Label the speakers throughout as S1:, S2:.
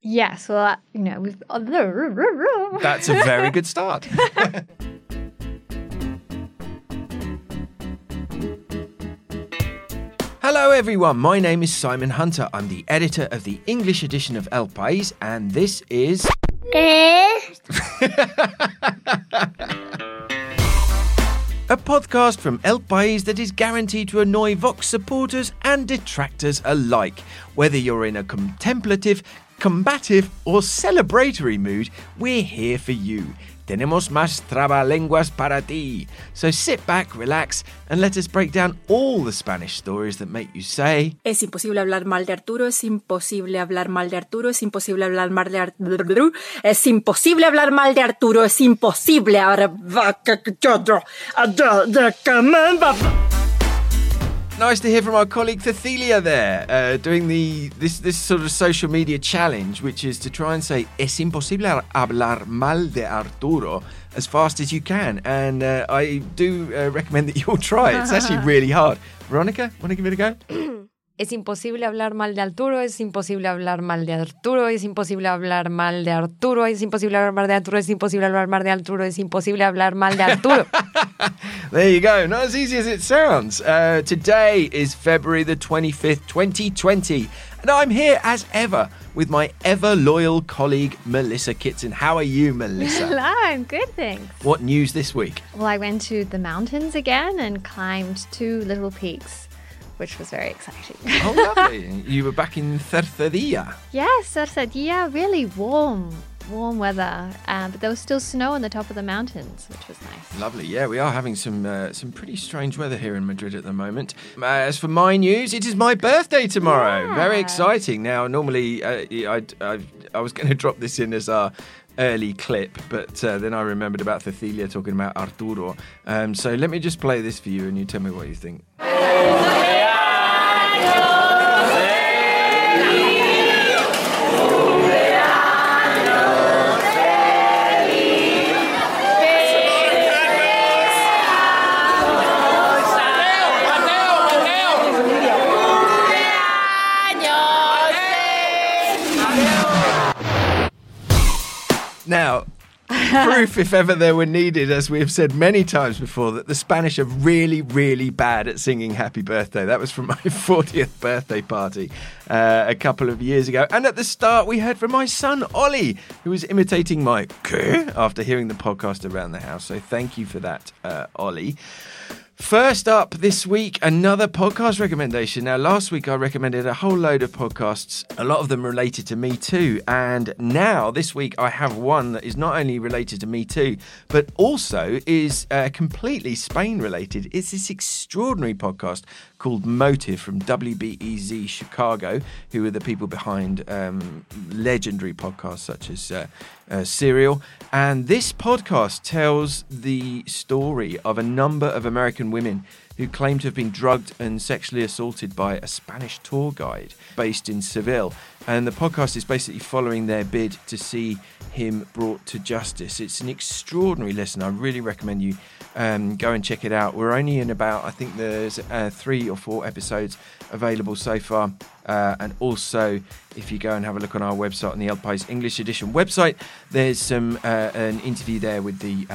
S1: Yes, well, you know, we've.
S2: Oh, That's a very good start. Hello, everyone. My name is Simon Hunter. I'm the editor of the English edition of El País, and this is. Eh? Podcast from El País that is guaranteed to annoy Vox supporters and detractors alike. Whether you're in a contemplative, combative, or celebratory mood, we're here for you. Tenemos más trabalenguas para ti. So sit back, relax, and let us break down all the Spanish stories that make you say.
S3: Es imposible hablar mal de Arturo, es imposible hablar mal de Arturo, es imposible hablar mal de Arturo, es imposible hablar mal de Arturo, es imposible hablar
S2: Nice to hear from our colleague Cecilia there, uh, doing the this this sort of social media challenge, which is to try and say es imposible hablar mal de Arturo as fast as you can. And uh, I do uh, recommend that you all try. it. It's actually really hard. Veronica, want to give it a go?
S4: Es imposible hablar mal de Arturo, es imposible hablar mal de Arturo, es imposible hablar mal de Arturo, es imposible hablar mal de Arturo, es imposible hablar mal de Arturo, es imposible hablar mal de Arturo.
S2: there you go. Not as easy as it sounds. Uh, today is February the 25th, 2020. And I'm here as ever with my ever loyal colleague, Melissa Kitson. How are you, Melissa?
S1: Hello, I'm good, thanks.
S2: What news this week?
S1: Well, I went to the mountains again and climbed two little peaks, which was very exciting.
S2: Oh, lovely. you were back in Cercedilla.
S1: yes, Cercedilla, really warm, warm weather, uh, but there was still snow on the top of the mountains, which was nice.
S2: Lovely. Yeah, we are having some uh, some pretty strange weather here in Madrid at the moment. Uh, as for my news, it is my birthday tomorrow. Very exciting. Now, normally uh, I I I was going to drop this in as our early clip, but uh, then I remembered about Cecilia talking about Arturo. Um, so let me just play this for you, and you tell me what you think. Now, proof, if ever there were needed, as we have said many times before, that the Spanish are really, really bad at singing Happy Birthday. That was from my 40th birthday party uh, a couple of years ago. And at the start, we heard from my son, Ollie, who was imitating my after hearing the podcast around the house. So thank you for that, uh, Ollie. First up this week, another podcast recommendation. Now, last week I recommended a whole load of podcasts, a lot of them related to Me Too. And now, this week, I have one that is not only related to Me Too, but also is uh, completely Spain related. It's this extraordinary podcast called Motive from WBEZ Chicago, who are the people behind um, legendary podcasts such as uh, uh, Serial. And this podcast tells the story of a number of American women who claimed to have been drugged and sexually assaulted by a Spanish tour guide based in Seville. And the podcast is basically following their bid to see him brought to justice. It's an extraordinary listen. I really recommend you um, go and check it out. We're only in about, I think there's uh, three or four episodes available so far. Uh, and also, if you go and have a look on our website, on the El País English edition website, there's some uh, an interview there with the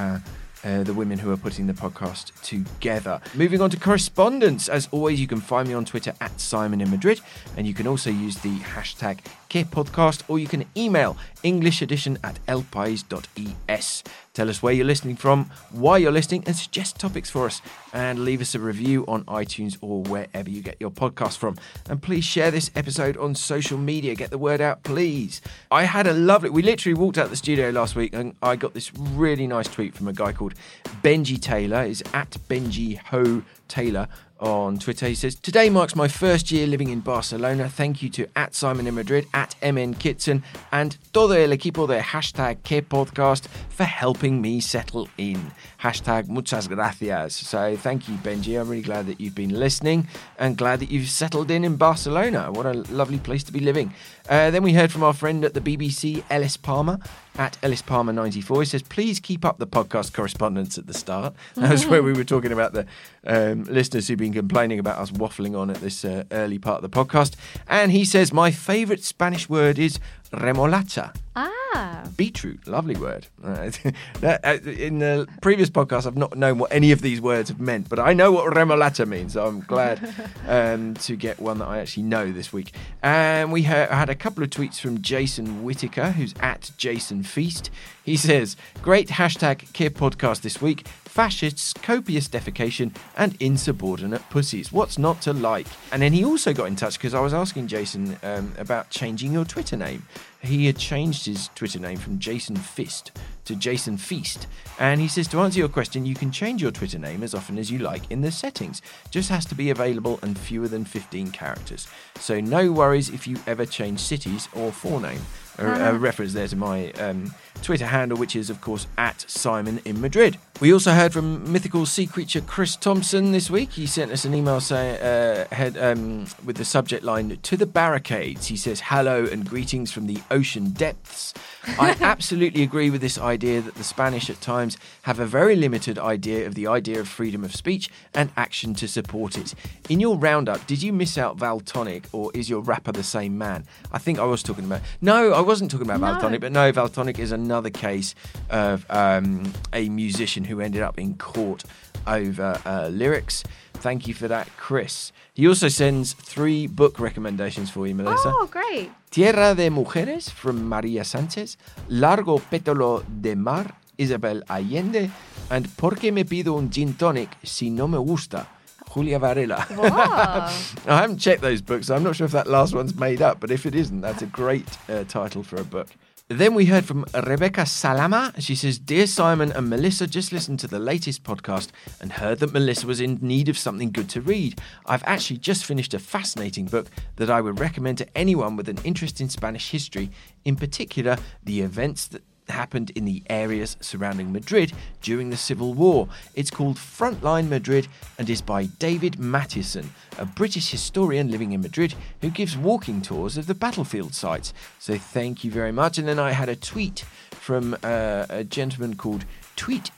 S2: uh, the women who are putting the podcast together. Moving on to correspondence, as always, you can find me on Twitter at Simon in Madrid, and you can also use the hashtag Podcast, or you can email englishedition at elpais.es. Tell us where you're listening from, why you're listening, and suggest topics for us. And leave us a review on iTunes or wherever you get your podcast from. And please share this episode on social media. Get the word out, please. I had a lovely, we literally walked out the studio last week and I got this really nice tweet from a guy called Benji Taylor. Is at Benji Ho Taylor on Twitter. He says, Today marks my first year living in Barcelona. Thank you to at Simon in Madrid, at MN Kitson, and todo el equipo de hashtag Que Podcast for helping me settle in. Hashtag muchas gracias. So thank you, Benji. I'm really glad that you've been listening and glad that you've settled in in Barcelona. What a lovely place to be living. Uh, then we heard from our friend at the BBC, Ellis Palmer. at Ellis Palmer 94. He says, please keep up the podcast correspondence at the start. That was where we were talking about the um, listeners who've been complaining about us waffling on at this uh, early part of the podcast. And he says, my favourite Spanish word is remolacha.
S1: Ah.
S2: Beetroot, lovely word. Uh, in the previous podcast, I've not known what any of these words have meant, but I know what remolacha means, so I'm glad um, to get one that I actually know this week. And we ha- had a couple of tweets from Jason Whitaker, who's at Jason Feast. He says, Great hashtag Que podcast this week. Fascists, copious defecation, and insubordinate pussies. What's not to like? And then he also got in touch because I was asking Jason um, about changing your Twitter name. He had changed his Twitter name from Jason Fist to Jason Feast. And he says, to answer your question, you can change your Twitter name as often as you like in the settings. Just has to be available and fewer than 15 characters. So no worries if you ever change cities or forename. A, a reference there to my um, Twitter handle, which is, of course, at Simon in Madrid. We also heard from mythical sea creature Chris Thompson this week. He sent us an email saying, uh, head, um, with the subject line, To the barricades. He says, Hello and greetings from the ocean depths. I absolutely agree with this idea that the Spanish at times have a very limited idea of the idea of freedom of speech and action to support it. In your roundup, did you miss out Valtonyc or is your rapper the same man? I think I was talking about. No, I wasn't talking about
S1: No.
S2: Valtonyc, but no, Valtonyc is another case of um, a musician who ended up in court over uh, lyrics. Thank you for that, Chris. He also sends three book recommendations for you, Melissa.
S1: Oh, great.
S2: Tierra de Mujeres from María Sánchez, Largo Pétalo de Mar, Isabel Allende, and Por qué me pido un gin tonic si no me gusta, Julia Varela.
S1: Wow.
S2: I haven't checked those books, so I'm not sure if that last one's made up, but if it isn't, that's a great uh, title for a book. Then we heard from Rebecca Salama. She says, Dear Simon and Melissa, just listened to the latest podcast and heard that Melissa was in need of something good to read. I've actually just finished a fascinating book that I would recommend to anyone with an interest in Spanish history, in particular, the events that happened in the areas surrounding Madrid during the Civil War. It's called Frontline Madrid and is by David Mathieson, a British historian living in Madrid who gives walking tours of the battlefield sites. So thank you very much. And then I had a tweet from uh, a gentleman called Tweet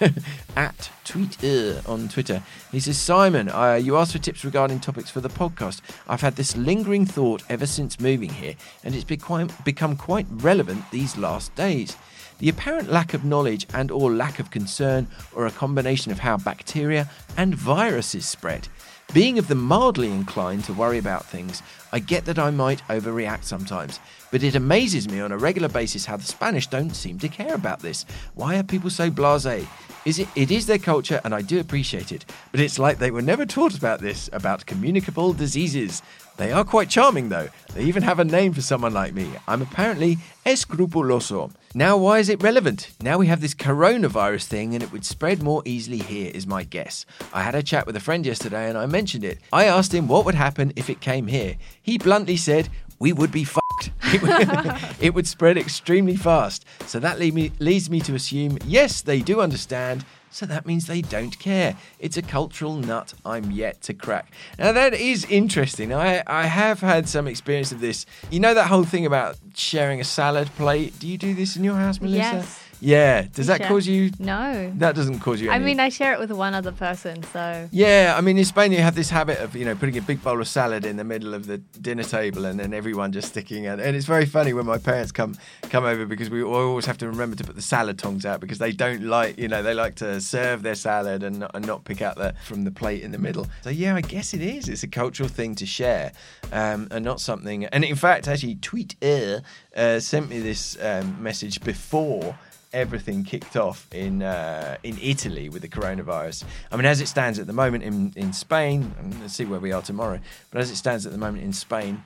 S2: at tweet on Twitter. He says, Simon, uh, you asked for tips regarding topics for the podcast. I've had this lingering thought ever since moving here, and it's become, become quite relevant these last days. The apparent lack of knowledge and or lack of concern or a combination of how bacteria and viruses spread. Being of the mildly inclined to worry about things, I get that I might overreact sometimes, but it amazes me on a regular basis how the Spanish don't seem to care about this. Why are people so blasé? Is it it is their culture and I do appreciate it, but it's like they were never taught about this, about communicable diseases. They are quite charming though. They even have a name for someone like me. I'm apparently escrupuloso. Now, why is it relevant? Now we have this coronavirus thing and it would spread more easily here, is my guess. I had a chat with a friend yesterday and I mentioned it. I asked him what would happen if it came here. He bluntly said, We would be fucked. It would, spread extremely fast. So that lead me, leads me to assume, yes, they do understand. So that means they don't care. It's a cultural nut I'm yet to crack. Now that is interesting. I, I have had some experience of this. You know that whole thing about sharing a salad plate? Do you do this in your house, Melissa?
S1: Yes.
S2: Yeah. Does that cause you
S1: No.
S2: that doesn't cause you
S1: I mean, I share it with one other person, so.
S2: yeah, I mean, in Spain, you have this habit of, you know, putting a big bowl of salad in the middle of the dinner table and then everyone just sticking it. And it's very funny when my parents come come over because we always have to remember to put the salad tongs out because they don't like, you know, they like to serve their salad and not, and not pick out the from the plate in the middle. So, yeah, I guess it is. It's a cultural thing to share um, and not something. And in fact, actually, Tweet Air uh, sent me this um, message before everything kicked off in uh, in Italy with the coronavirus. I mean, as it stands at the moment in in Spain, let's see where we are tomorrow. But as it stands at the moment in Spain,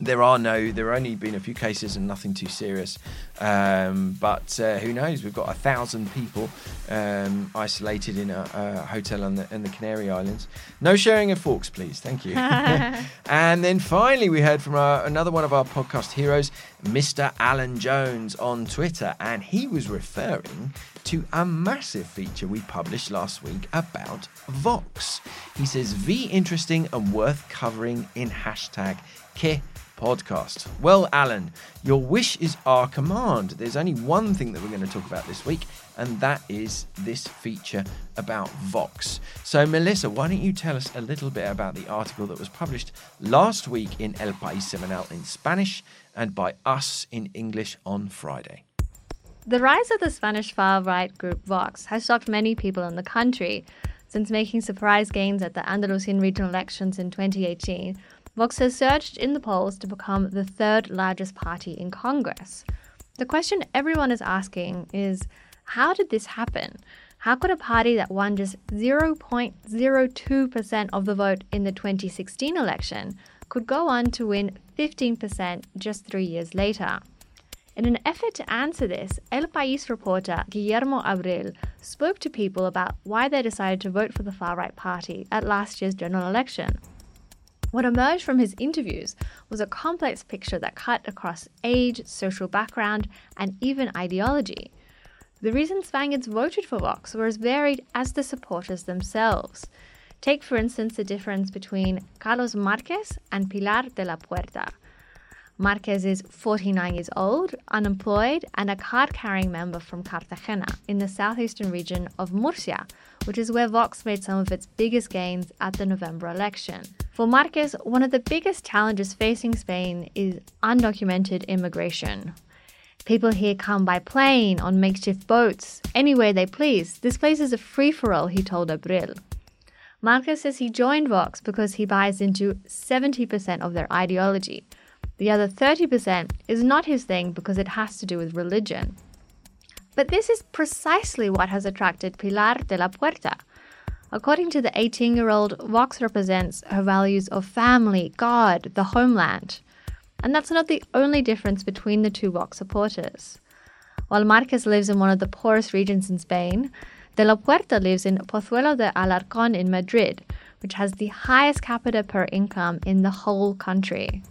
S2: there are no, there have only been a few cases and nothing too serious. Um, but uh, who knows? We've got a thousand people um, isolated in a, a hotel on the, in the Canary Islands. No sharing of forks, please. Thank you. and then finally, we heard from our, another one of our podcast heroes, Mr. Alan Jones on Twitter, and he was referring to a massive feature we published last week about Vox. He says, V interesting and worth covering in hashtag podcast. Well, Alan, your wish is our command. There's only one thing that we're going to talk about this week, and that is this feature about Vox. So, Melissa, why don't you tell us a little bit about the article that was published last week in El País Semanal in Spanish and by us in English on Friday?
S1: The rise of the Spanish far right group Vox has shocked many people in the country. Since making surprise gains at the Andalusian regional elections in 2018, Vox has surged in the polls to become the third largest party in Congress. The question everyone is asking is how did this happen? How could a party that won just 0.02% of the vote in the 2016 election could go on to win 15% just three years later? In an effort to answer this, El País reporter Guillermo Abril spoke to people about why they decided to vote for the far right party at last year's general election. What emerged from his interviews was a complex picture that cut across age, social background, and even ideology. The reasons Spaniards voted for Vox were as varied as the supporters themselves. Take, for instance, the difference between Carlos Marquez and Pilar de la Puerta. Marquez is 49 years old, unemployed, and a card carrying member from Cartagena in the southeastern region of Murcia, which is where Vox made some of its biggest gains at the November election. For Marquez, one of the biggest challenges facing Spain is undocumented immigration. People here come by plane, on makeshift boats, anywhere they please. This place is a free for all, he told Abril. Marquez says he joined Vox because he buys into 70% of their ideology. The other 30% is not his thing because it has to do with religion. But this is precisely what has attracted Pilar de la Puerta. According to the 18 year old, Vox represents her values of family, God, the homeland. And that's not the only difference between the two Vox supporters. While Marquez lives in one of the poorest regions in Spain, De la Puerta lives in Pozuelo de Alarcón in Madrid, which has the highest capita per income in the whole country.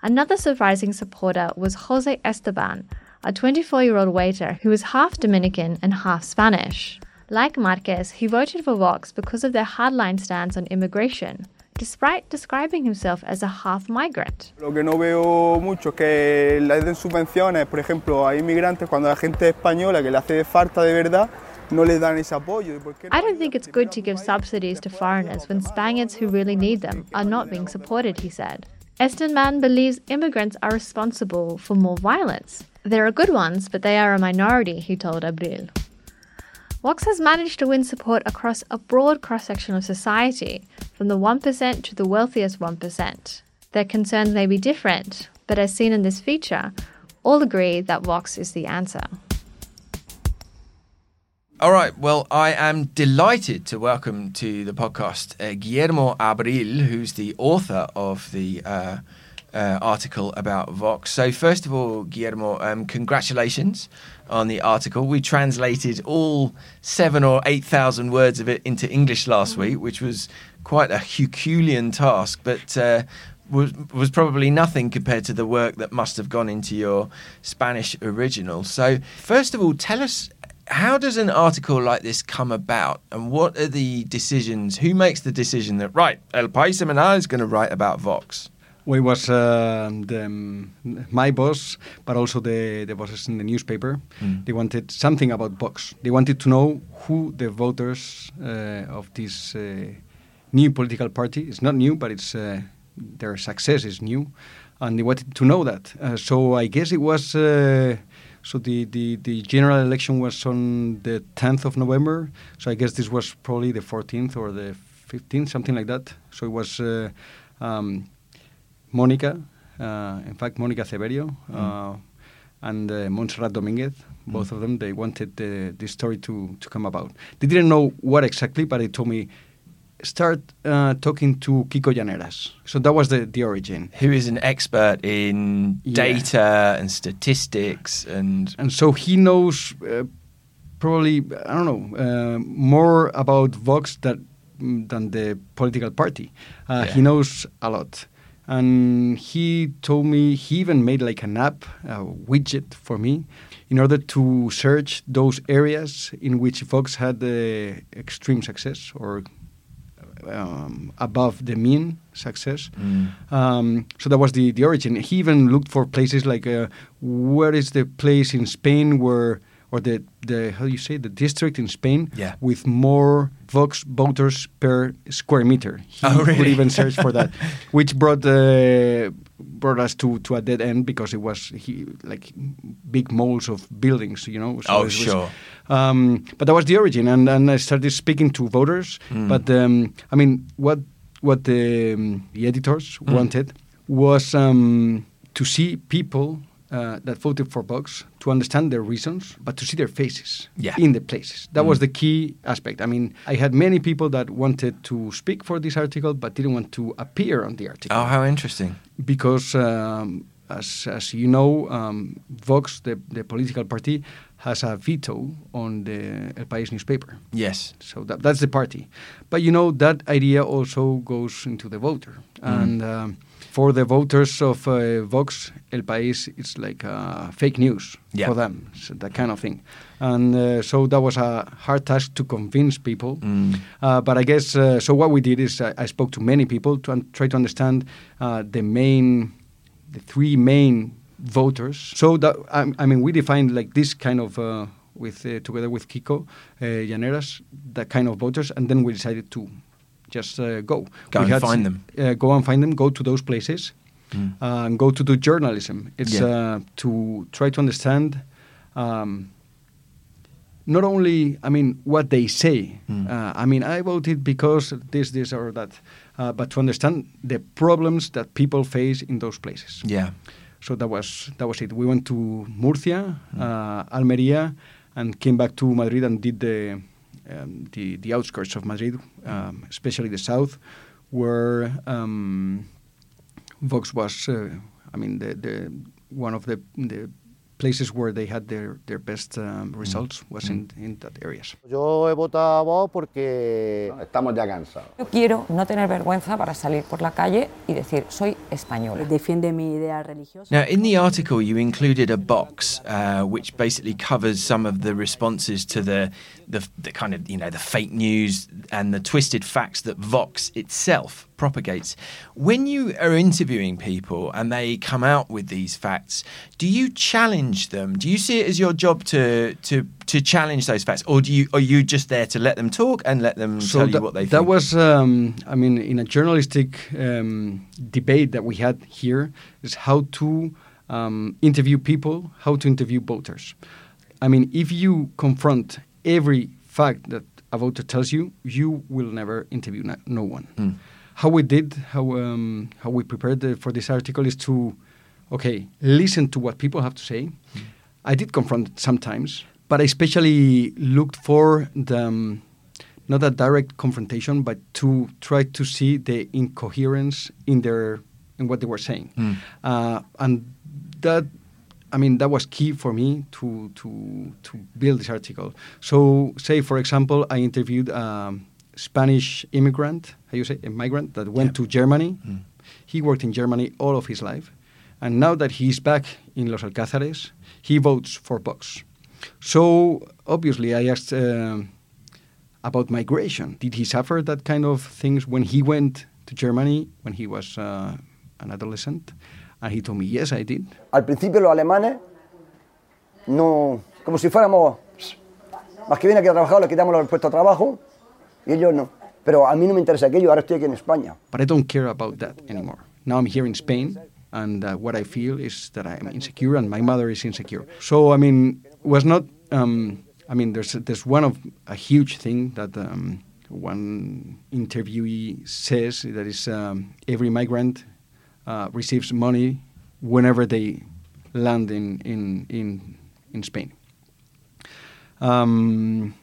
S1: Another surprising supporter was Jose Esteban, a 24 year old waiter who is half Dominican and half Spanish. Like Marquez, he voted for Vox because of their hardline stance on immigration, despite describing himself as a half migrant.
S5: Lo que no veo mucho es que le den subvenciones, por ejemplo, a inmigrantes cuando la gente española que le hace falta de verdad no le dan ese apoyo.
S1: I don't think it's good to give subsidies to foreigners when Spaniards who really need them are not being supported, he said. Esteban believes immigrants are responsible for more violence. There are good ones, but they are a minority, he told Abril. Vox has managed to win support across a broad cross section of society, from the 1% to the wealthiest 1%. Their concerns may be different, but as seen in this feature, all agree that Vox is the answer.
S2: All right. Well, I am delighted to welcome to the podcast uh, Guillermo Abril, who's the author of the uh, uh, article about Vox. So, first of all, Guillermo, um, congratulations on the article. We translated all seven or eight thousand words of it into English last mm-hmm. week, which was quite a Herculean task, but uh, was was probably nothing compared to the work that must have gone into your Spanish original. So, first of all, tell us how does an article like this come about and what are the decisions who makes the decision that right el país semanal is going to write about vox
S6: well, it was uh, the, um, my boss, but also the, the bosses in the newspaper. Mm. They wanted something about Vox. They wanted to know who the voters uh, of this uh, new political party. It's not new, but it's uh, their success is new, and they wanted to know that. Uh, so I guess it was uh, so the, the, the general election was on the 10th of November. So I guess this was probably the 14th or the 15th, something like that. So it was uh, um, Monica, uh, in fact, Monica Ceberio. Mm. and uh, Montserrat Dominguez, mm. both of them, they wanted the, this story to, to come about. They didn't know what exactly, but they told me start uh, talking to Kiko Llaneras. So that was the, the origin.
S2: Who is an expert in yeah. data and statistics and
S6: and so he knows uh, probably I don't know uh, more about Vox that, than the political party. Uh, yeah. He knows a lot. And he told me he even made like an app, a widget for me, in order to search those areas in which Vox had the extreme success or um, above the mean success. Um, so that was the, the origin. He even looked for places like uh, where is the place in Spain where, or the, the how do you say, the district in Spain
S2: Yeah.
S6: with more Vox voters per square meter. He
S2: Oh,
S6: would even search for that, which brought uh, brought us to, to a dead end because it was he, like big moles of buildings, you know.
S2: Oh,
S6: was-
S2: sure.
S6: um, but that was the origin, and, and I started speaking to voters.
S2: Mm.
S6: But um, I mean, what what the, um, the editors
S2: Mm.
S6: wanted was um, to see people uh, that voted for Vox to understand their reasons, but to see their faces
S2: Yeah.
S6: in the places. That was
S2: Mm.
S6: the key aspect. I mean, I had many people that wanted to speak for this article, but didn't want to appear on the article
S2: Oh, how interesting.
S6: because um, as, as you know, um, Vox, the, the political party, has a veto on the El País newspaper.
S2: Yes.
S6: So that, that's the party. But you know, that idea also goes into the voter.
S2: Mm.
S6: And um, for the voters of uh, Vox, El País it's like uh, fake news
S2: Yeah.
S6: for them, so that kind of thing. And uh, so that was a hard task to convince people.
S2: Mm.
S6: Uh, but I guess uh, so. What we did is I, I spoke to many people to try to understand uh, the main, the three main voters. So that I, I mean, we defined like this kind of uh, with uh, together with Kiko uh, Llaneras, that kind of voters, and then we decided to just uh, go.
S2: Go
S6: We
S2: and
S6: had-
S2: find them.
S6: Uh, go and find them. Go to those places.
S2: Mm.
S6: Uh, and go to do journalism. It's
S2: Yeah.
S6: uh, to try to understand um, not only, I mean, what they say.
S2: Mm.
S6: Uh, I mean, I voted because this, this, or that, uh, but to understand the problems that people face in those places.
S2: Yeah.
S6: So that was that was it. We went to Murcia, uh, Almeria, and came back to Madrid and did the um, the, the outskirts of Madrid, um, especially the south, where um, Vox was. Uh, I mean, the, the one of the the places where they had their their best um, results was in in that areas.
S7: Yo he votado a Vox porque estamos ya cansados.
S8: Yo quiero no tener vergüenza para salir por la calle y decir soy española.
S3: Defiende mi idea religiosa.
S2: Now, in the article, you included a box uh, which basically covers some of the responses to the, the the kind of you know the fake news and the twisted facts that Vox itself propagates. When you are interviewing people and they come out with these facts, do you challenge them? Do you see it as your job to to to challenge those facts, or do you are you just there to let them talk and let them tell you
S6: that,
S2: what they
S6: that
S2: think?
S6: was, um, I mean, in a journalistic um, debate that we had here, is how to um, interview people, how to interview voters. I mean, if you confront every fact that a voter tells you, you will never interview no, no one.
S2: Mm.
S6: How we did, how um, how we prepared the, for this article is to, okay, listen to what people have to say. I did confront sometimes, but I especially looked for the. Um, not a direct confrontation, but to try to see the incoherence in their in what they were saying,
S2: Mm.
S6: uh, and that. I mean that was key for me to to to build this article. So, say for example, I interviewed a Spanish immigrant, how you say, a migrant that went
S2: Yeah.
S6: to Germany.
S2: Mm.
S6: He worked in Germany all of his life, and now that he's back in Los Alcázares, he votes for Vox. So obviously, I asked. um about migration. Did he suffer that kind of things when he went to Germany when he was uh, an adolescent? And he told me, yes, I did.
S7: Al principio los alemanes, no, como si fuéramos, más que viene aquí a trabajar, le quitamos los puestos de trabajo y ellos no. Pero a mí no me interesa aquello, ahora estoy aquí en España.
S6: But I don't care about that anymore. Now I'm here in Spain, and uh, what I feel is that I'm insecure, and my mother is insecure. So I mean, was not. Um, I mean, there's there's one of a huge thing that um, one interviewee says that is um, every migrant uh, receives money whenever they land in in in, in Spain. Um,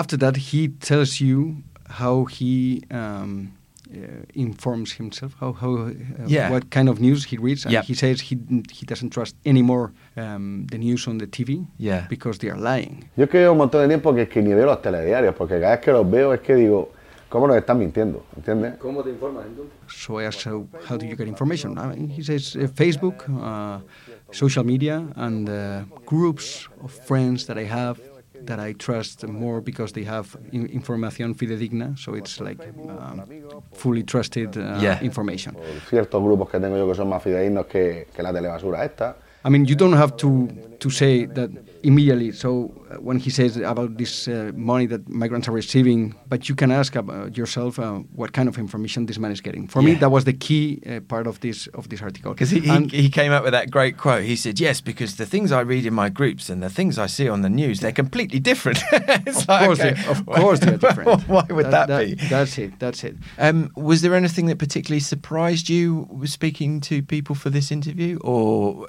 S6: after that, he tells you how he um, uh, informs himself, how, how uh,
S2: Yeah.
S6: what kind of news he reads. And
S2: Yep.
S6: he says he he doesn't trust anymore um, the news on the TV
S2: Yeah.
S6: because they are lying.
S9: Yo es que llevo un montón de tiempo que es que ni veo los telediarios, porque cada vez que los veo es que digo, ¿cómo nos están mintiendo? ¿Entiendes?
S7: ¿Cómo te informas entonces?
S6: So I asked, so how do you get information? I mean, he says uh, Facebook, uh, social media, and uh, groups of friends that I have that I trust more because they have in- información fidedigna, so it's like um, fully trusted uh,
S2: Yeah.
S6: information.
S9: Ciertos grupos que tengo yo que son más fidedignos que, que la telebasura esta.
S6: I mean, you don't have to to say that immediately. So when he says about this uh, money that migrants are receiving, but you can ask about yourself uh, what kind of information this man is getting. For me, that was the key uh, part of this of this article.
S2: Because he, he, he came up with that great quote. He said, Yes, because the things I read in my groups and the things I see on the news, they're completely different. It's
S6: of
S2: like,
S6: course,
S2: okay,
S6: they, of course, they're different.
S2: Why would that, be?
S6: That's it. That's it.
S2: Um, was there anything that particularly surprised you speaking to people for this interview, or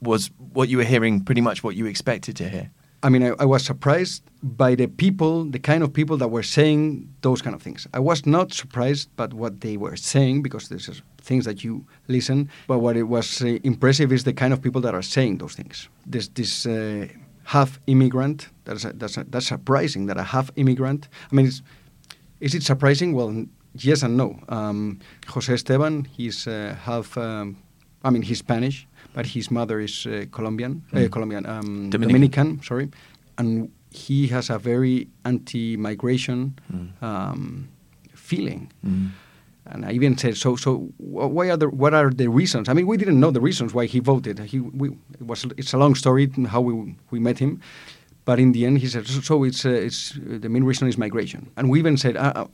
S2: was what you were hearing pretty much what you expected to hear?
S6: I mean, I, I was surprised by the people, the kind of people that were saying those kind of things. I was not surprised by what they were saying because there's just things that you listen. But what it was uh, impressive is the kind of people that are saying those things. There's this uh, half immigrant. That's a, that's a, that's surprising that a half immigrant. I mean, is it surprising? Well, yes and no. Um, Jose Esteban, he's uh, half. Um, I mean, he's Spanish, but his mother is uh, Colombian. Uh,
S2: Mm.
S6: Colombian, um,
S2: Dominican.
S6: Dominican. Sorry, and he has a very anti-migration
S2: Mm.
S6: um, feeling.
S2: Mm.
S6: And I even said, so, so why are the, what are the reasons? I mean, we didn't know the reasons why he voted. He, we, it was, it's a long story how we, we met him. But in the end, he said, so, it's, uh, it's, uh, the main reason is migration. And we even said, uh, uh,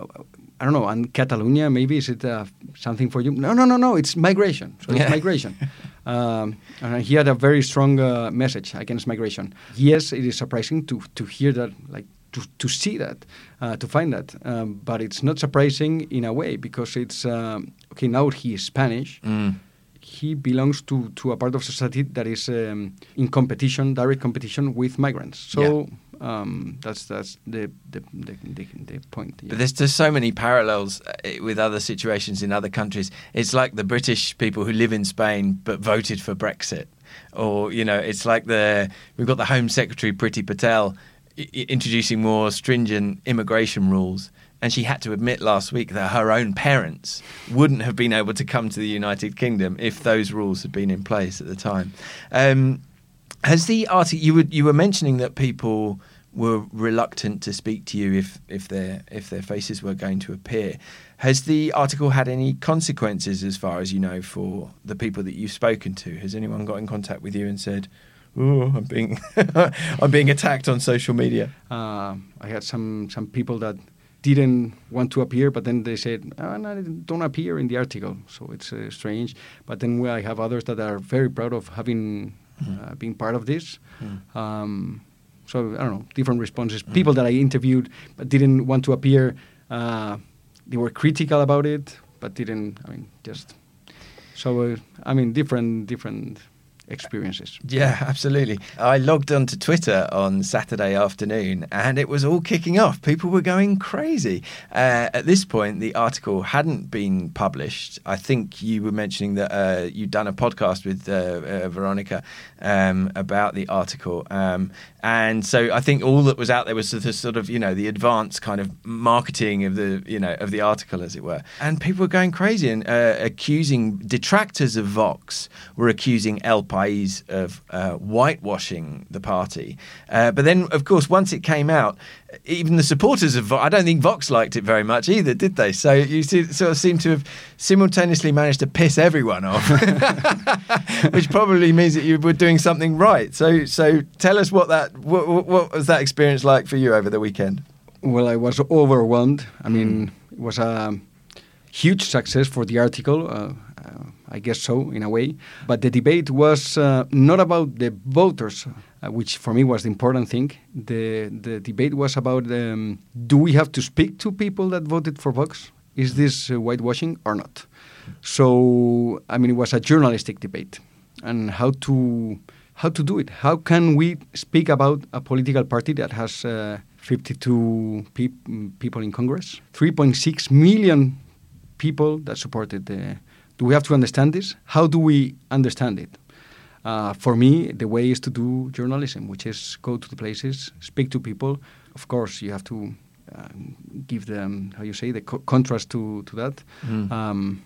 S6: I don't know, and Catalonia, maybe, is it uh, something for you? No, no, no, no, it's migration. So
S2: Yeah.
S6: it's migration. Um, and he had a very strong uh, message against migration. Yes, it is surprising to, to hear that, like, to, to see that, uh, to find that. Um, but it's not surprising in a way because it's, um, okay, now he is Spanish.
S2: Mm.
S6: He belongs to, to a part of society that is um, in competition, direct competition with migrants. So um, that's that's the the, the, the, the point. yeah.
S2: But there's just so many parallels uh, with other situations in other countries. It's like the British people who live in Spain but voted for Brexit, or you know, it's like the we've got the Home Secretary Priti Patel i- introducing more stringent immigration rules. And she had to admit last week that her own parents wouldn't have been able to come to the United Kingdom if those rules had been in place at the time. Um, has the article you were you were mentioning that people were reluctant to speak to you if if their if their faces were going to appear? Has the article had any consequences as far as you know for the people that you've spoken to? Has anyone got in contact with you and said, "Oh, I'm being I'm being attacked on social media"?
S6: Uh, I had some some people that didn't want to appear, but then they said, oh, no, "Don't appear in the article." So it's uh, strange. But then I have others that are very proud of having uh, been part of this. Um, so I don't know, different responses. People that I interviewed but didn't want to appear, uh, they were critical about it, but didn't. I mean, just so uh, I mean, different different experiences.
S2: Yeah, absolutely. I logged onto Twitter on Saturday afternoon and it was all kicking off. People were going crazy. Uh, at this point, the article hadn't been published. I think you were mentioning that uh, you'd done a podcast with uh, uh, Veronica um, about the article. Um, and so I think all that was out there was the sort of, you know, the advanced kind of marketing of the, you know, of the article, as it were. And people were going crazy and uh, accusing detractors of Vox were accusing El of uh, whitewashing the party. Uh, but then, of course, once it came out, even the supporters of Vox, I don't think Vox liked it very much either, did they? So you see, sort of seem to have simultaneously managed to piss everyone off, which probably means that you were doing something right. So, so tell us what that what, what- was that experience like for you over the weekend?
S6: Well, I was overwhelmed. I mean, it was a huge success for the article. Uh, I guess so, in a way. But the debate was uh, not about the voters, uh, which for me was the important thing. The the debate was about um, do we have to speak to people that voted for Vox? Is this uh, whitewashing or not? So, I mean, it was a journalistic debate, and how to how to do it. How can we speak about a political party that has uh, 52 peop- mm, people in Congress, 3.6 million people that supported the. Do we have to understand this? How do we understand it? Uh, for me, the way is to do journalism, which is go to the places, speak to people. Of course, you have to uh, give them how you say the co- contrast to to that.
S2: Mm.
S6: Um,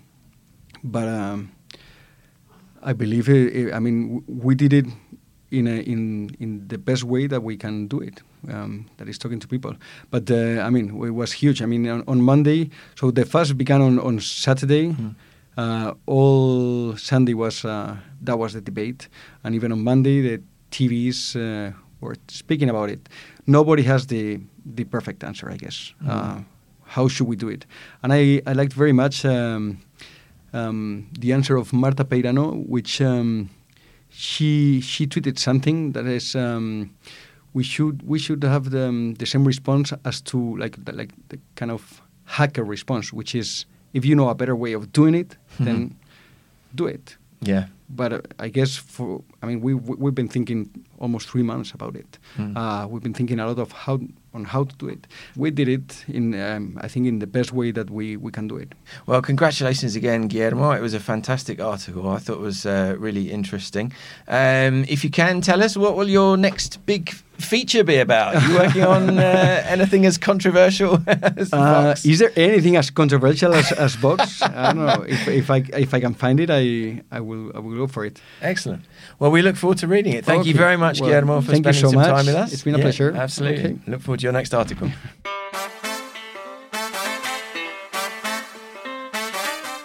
S6: but um, I believe, it, it- I mean, w- we did it in a, in in the best way that we can do it. Um, that is talking to people. But uh, I mean, it was huge. I mean, on, on Monday, so the fast began on on Saturday. Uh, all Sunday was uh, that was the debate, and even on Monday the TVs uh, were speaking about it. Nobody has the the perfect answer, I guess. Uh, how should we do it? And I, I liked very much um, um, the answer of Marta Peirano, which um, she she tweeted something that is um, we should we should have the, um, the same response as to like the, like the kind of hacker response, which is if you know a better way of doing it, hmm. then do it.
S2: Yeah.
S6: But uh, I guess for I mean we we- we've been thinking almost three months about it.
S2: Mm.
S6: Uh, we've been thinking a lot of how on how to do it. We did it in um, I think in the best way that we, we can do it.
S2: Well, congratulations again, Guillermo. It was a fantastic article. I thought it was uh, really interesting. Um, if you can tell us, what will your next big feature be about? Are you working on uh, anything as controversial as
S6: Uh, is there anything as controversial as, as Vox? I don't know. If, if I if I can find it, I I will I will go for it.
S2: Excellent. Well, we look forward to reading it. Thank you very much,
S6: Well,
S2: Guillermo, for
S6: thank you
S2: spending
S6: so
S2: some
S6: much.
S2: time with us.
S6: It's been a
S2: Yeah,
S6: pleasure.
S2: Absolutely.
S6: Okay.
S2: Look forward to your next article.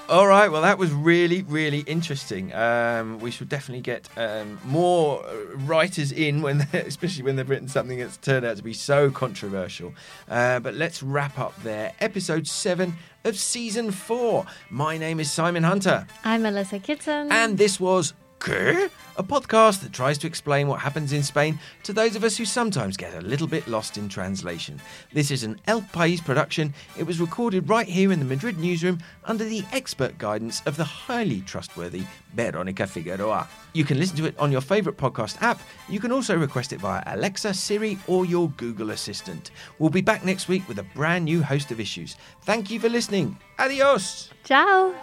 S2: All right, well, that was really, really interesting. Um, we should definitely get um, more uh, writers in, when, especially when they've written something that's turned out to be so controversial. Uh, but let's wrap up there. Episode seven of season four. My name is Simon Hunter.
S1: I'm Melissa Kitson.
S2: And this was ¿Qué? A podcast that tries to explain what happens in Spain to those of us who sometimes get a little bit lost in translation. This is an El País production. It was recorded right here in the Madrid newsroom under the expert guidance of the highly trustworthy Veronica Figueroa. You can listen to it on your favourite podcast app. You can also request it via Alexa, Siri, or your Google Assistant. We'll be back next week with a brand new host of issues. Thank you for listening. Adios!
S1: Ciao.